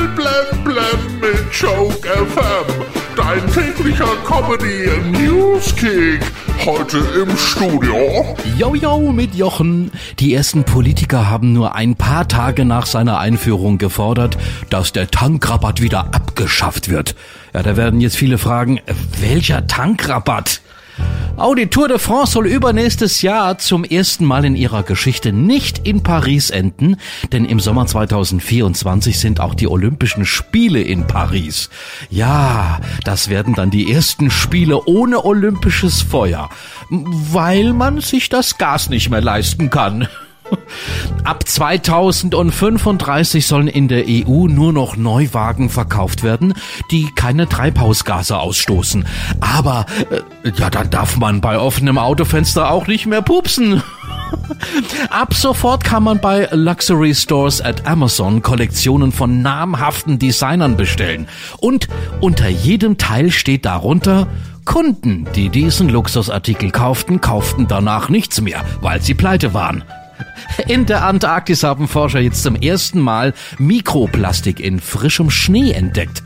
Voll blem blem mit Joke FM. Dein täglicher Comedy Newskick. Heute im Studio. Yo, yo, mit Jochen. Die ersten Politiker haben nur ein paar Tage nach seiner Einführung gefordert, dass der Tankrabatt wieder abgeschafft wird. Ja, da werden jetzt viele fragen, welcher Tankrabatt? Die Tour de France soll übernächstes Jahr zum ersten Mal in ihrer Geschichte nicht in Paris enden, denn im Sommer 2024 sind auch die Olympischen Spiele in Paris. Ja, das werden dann die ersten Spiele ohne olympisches Feuer, weil man sich das Gas nicht mehr leisten kann. Ab 2035 sollen in der EU nur noch Neuwagen verkauft werden, die keine Treibhausgase ausstoßen. Aber äh, ja, dann darf man bei offenem Autofenster auch nicht mehr pupsen. Ab sofort kann man bei Luxury Stores at Amazon Kollektionen von namhaften Designern bestellen. Und unter jedem Teil steht darunter, Kunden, die diesen Luxusartikel kauften, kauften danach nichts mehr, weil sie pleite waren. In der Antarktis haben Forscher jetzt zum ersten Mal Mikroplastik in frischem Schnee entdeckt.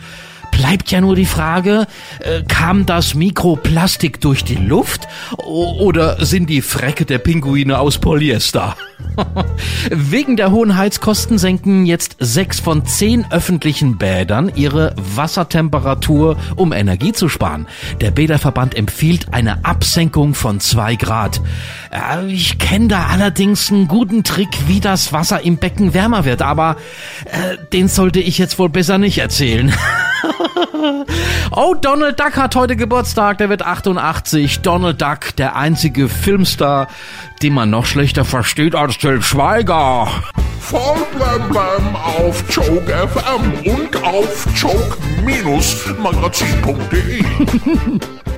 Bleibt ja nur die Frage, äh, kam das Mikroplastik durch die Luft oder sind die Frecke der Pinguine aus Polyester? Wegen der hohen Heizkosten senken jetzt sechs von zehn öffentlichen Bädern ihre Wassertemperatur, um Energie zu sparen. Der Bäderverband empfiehlt eine Absenkung von zwei Grad. Ich kenne da allerdings einen guten Trick, wie das Wasser im Becken wärmer wird, aber äh, den sollte ich jetzt wohl besser nicht erzählen. oh, Donald Duck hat heute Geburtstag, der wird 88. Donald Duck, der einzige Filmstar, den man noch schlechter versteht als Till Schweiger. Voll blam blam auf Choke FM und auf choke-magazin.de